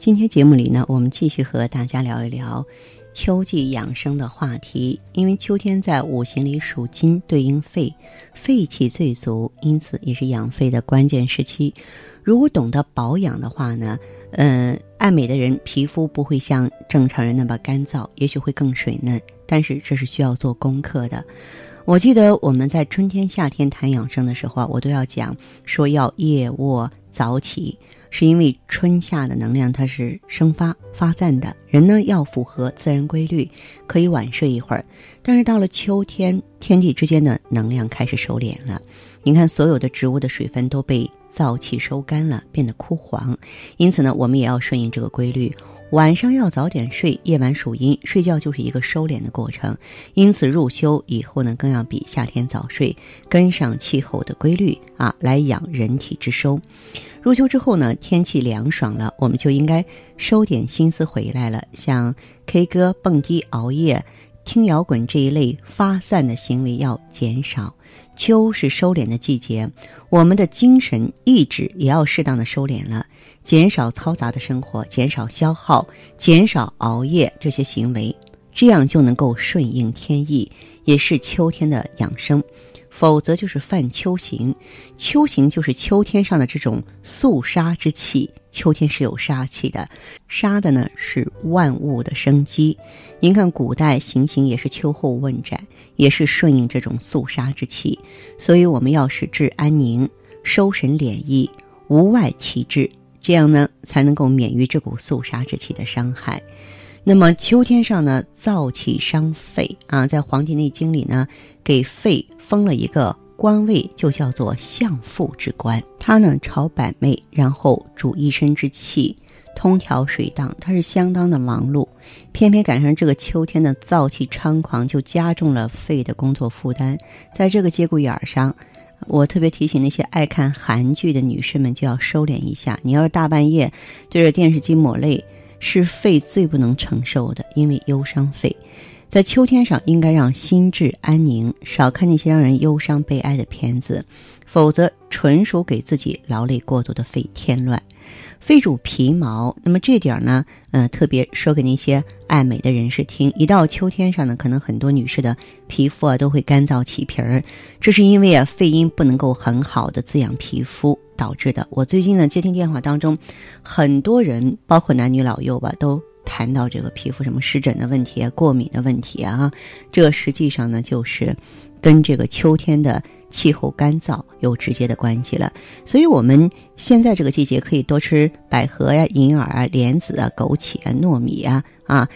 今天节目里呢，我们继续和大家聊一聊秋季养生的话题。因为秋天在五行里属金，对应肺，肺气最足，因此也是养肺的关键时期。如果懂得保养的话呢，嗯，爱美的人皮肤不会像正常人那么干燥，也许会更水嫩，但是这是需要做功课的。我记得我们在春天、夏天谈养生的时候啊，我都要讲说要夜卧早起。是因为春夏的能量它是生发发散的，人呢要符合自然规律，可以晚睡一会儿。但是到了秋天，天地之间的能量开始收敛了。你看，所有的植物的水分都被燥气收干了，变得枯黄。因此呢，我们也要顺应这个规律，晚上要早点睡。夜晚属阴，睡觉就是一个收敛的过程。因此入秋以后呢，更要比夏天早睡，跟上气候的规律啊，来养人体之收。入秋之后呢，天气凉爽了，我们就应该收点心思回来了。像 K 歌、蹦迪、熬夜、听摇滚这一类发散的行为要减少。秋是收敛的季节，我们的精神意志也要适当的收敛了，减少嘈杂的生活，减少消耗，减少熬夜这些行为，这样就能够顺应天意，也是秋天的养生。否则就是犯秋刑，秋刑就是秋天上的这种肃杀之气。秋天是有杀气的，杀的呢是万物的生机。您看古代行刑也是秋后问斩，也是顺应这种肃杀之气。所以我们要使志安宁，收神敛意，无外其志，这样呢才能够免于这股肃杀之气的伤害。那么秋天上呢，燥气伤肺啊，在《黄帝内经》里呢，给肺封了一个官位，就叫做相父之官。它呢，朝百媚，然后主一身之气，通调水荡，它是相当的忙碌。偏偏赶上这个秋天的燥气猖狂，就加重了肺的工作负担。在这个节骨眼上，我特别提醒那些爱看韩剧的女士们，就要收敛一下。你要是大半夜对着电视机抹泪。是肺最不能承受的，因为忧伤肺。在秋天上，应该让心智安宁，少看那些让人忧伤悲哀的片子，否则纯属给自己劳累过度的肺添乱。肺主皮毛，那么这点呢，呃，特别说给那些爱美的人士听。一到秋天上呢，可能很多女士的皮肤啊都会干燥起皮儿，这是因为啊肺阴不能够很好的滋养皮肤。导致的。我最近呢接听电话当中，很多人包括男女老幼吧，都谈到这个皮肤什么湿疹的问题啊、过敏的问题啊。这实际上呢就是跟这个秋天的气候干燥有直接的关系了。所以我们现在这个季节可以多吃百合呀、银耳啊、莲子啊、枸杞啊、糯米啊啊，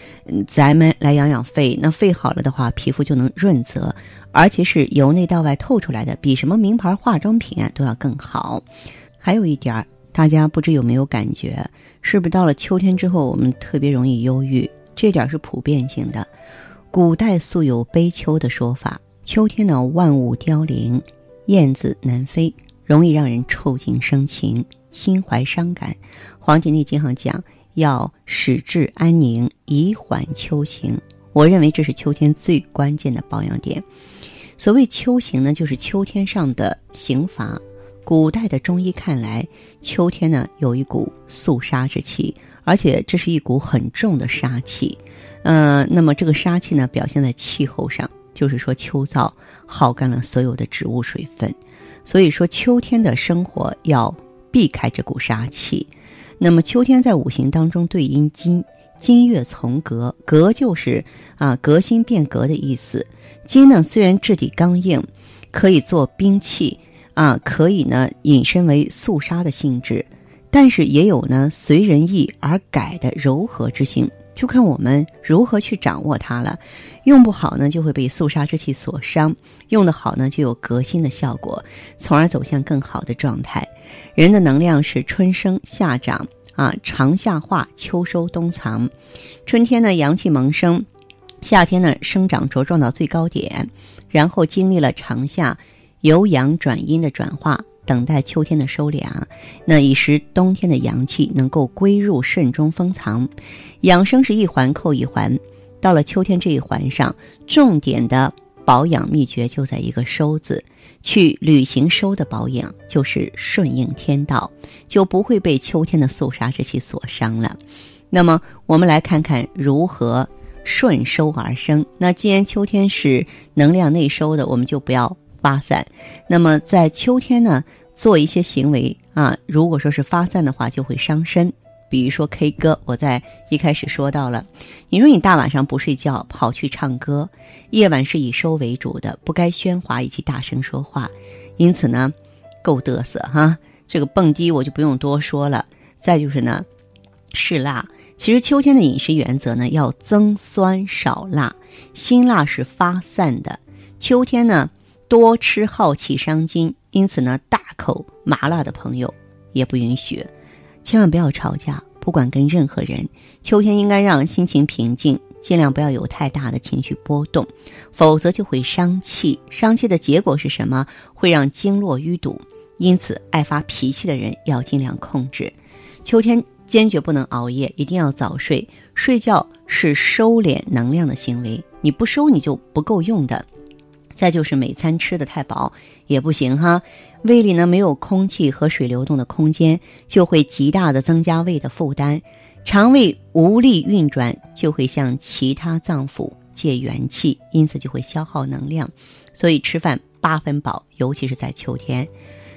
咱们来养养肺。那肺好了的话，皮肤就能润泽。而且是由内到外透出来的，比什么名牌化妆品啊都要更好。还有一点儿，大家不知有没有感觉，是不是到了秋天之后，我们特别容易忧郁？这点是普遍性的。古代素有悲秋的说法，秋天呢万物凋零，燕子南飞，容易让人触景生情，心怀伤感。《黄帝内经》上讲，要使志安宁，以缓秋情。我认为这是秋天最关键的保养点。所谓秋刑呢，就是秋天上的刑罚。古代的中医看来，秋天呢有一股肃杀之气，而且这是一股很重的杀气。嗯，那么这个杀气呢，表现在气候上，就是说秋燥耗干了所有的植物水分。所以说，秋天的生活要避开这股杀气。那么秋天在五行当中对应金。金月从革，革就是啊革新变革的意思。金呢虽然质地刚硬，可以做兵器啊，可以呢引申为肃杀的性质，但是也有呢随人意而改的柔和之性，就看我们如何去掌握它了。用不好呢，就会被肃杀之气所伤；用得好呢，就有革新的效果，从而走向更好的状态。人的能量是春生夏长。啊，长夏化，秋收冬藏。春天呢，阳气萌生；夏天呢，生长茁壮到最高点，然后经历了长夏由阳转阴的转化，等待秋天的收敛。那以时冬天的阳气能够归入肾中封藏。养生是一环扣一环，到了秋天这一环上，重点的保养秘诀就在一个“收”字。去履行收的保养，就是顺应天道，就不会被秋天的肃杀之气所伤了。那么，我们来看看如何顺收而生。那既然秋天是能量内收的，我们就不要发散。那么，在秋天呢，做一些行为啊，如果说是发散的话，就会伤身。比如说 K 歌，我在一开始说到了，你说你大晚上不睡觉跑去唱歌，夜晚是以收为主的，不该喧哗以及大声说话，因此呢，够嘚瑟哈。这个蹦迪我就不用多说了。再就是呢，是辣。其实秋天的饮食原则呢，要增酸少辣，辛辣是发散的。秋天呢，多吃耗气伤筋，因此呢，大口麻辣的朋友也不允许。千万不要吵架，不管跟任何人。秋天应该让心情平静，尽量不要有太大的情绪波动，否则就会伤气。伤气的结果是什么？会让经络淤堵。因此，爱发脾气的人要尽量控制。秋天坚决不能熬夜，一定要早睡。睡觉是收敛能量的行为，你不收你就不够用的。再就是每餐吃的太饱也不行哈，胃里呢没有空气和水流动的空间，就会极大的增加胃的负担，肠胃无力运转，就会向其他脏腑借元气，因此就会消耗能量。所以吃饭八分饱，尤其是在秋天。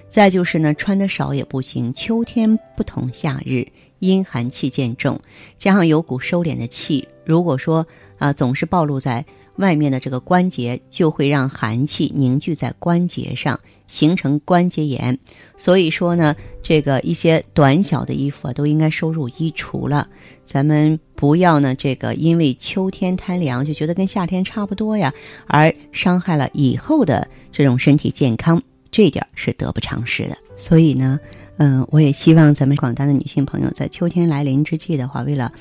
再就是呢，穿的少也不行，秋天不同夏日，阴寒气渐重，加上有股收敛的气，如果说啊总是暴露在。外面的这个关节就会让寒气凝聚在关节上，形成关节炎。所以说呢，这个一些短小的衣服啊，都应该收入衣橱了。咱们不要呢，这个因为秋天贪凉就觉得跟夏天差不多呀，而伤害了以后的这种身体健康，这点是得不偿失的。所以呢，嗯，我也希望咱们广大的女性朋友在秋天来临之际的话，为了。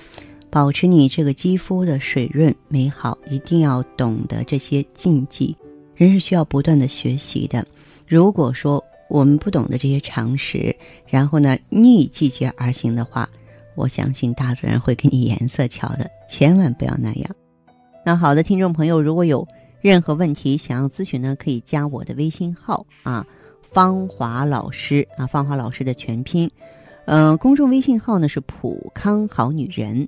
保持你这个肌肤的水润美好，一定要懂得这些禁忌。人是需要不断的学习的。如果说我们不懂得这些常识，然后呢逆季节而行的话，我相信大自然会给你颜色瞧的。千万不要那样。那好的，听众朋友，如果有任何问题想要咨询呢，可以加我的微信号啊，芳华老师啊，芳华老师的全拼。嗯，公众微信号呢是普康好女人。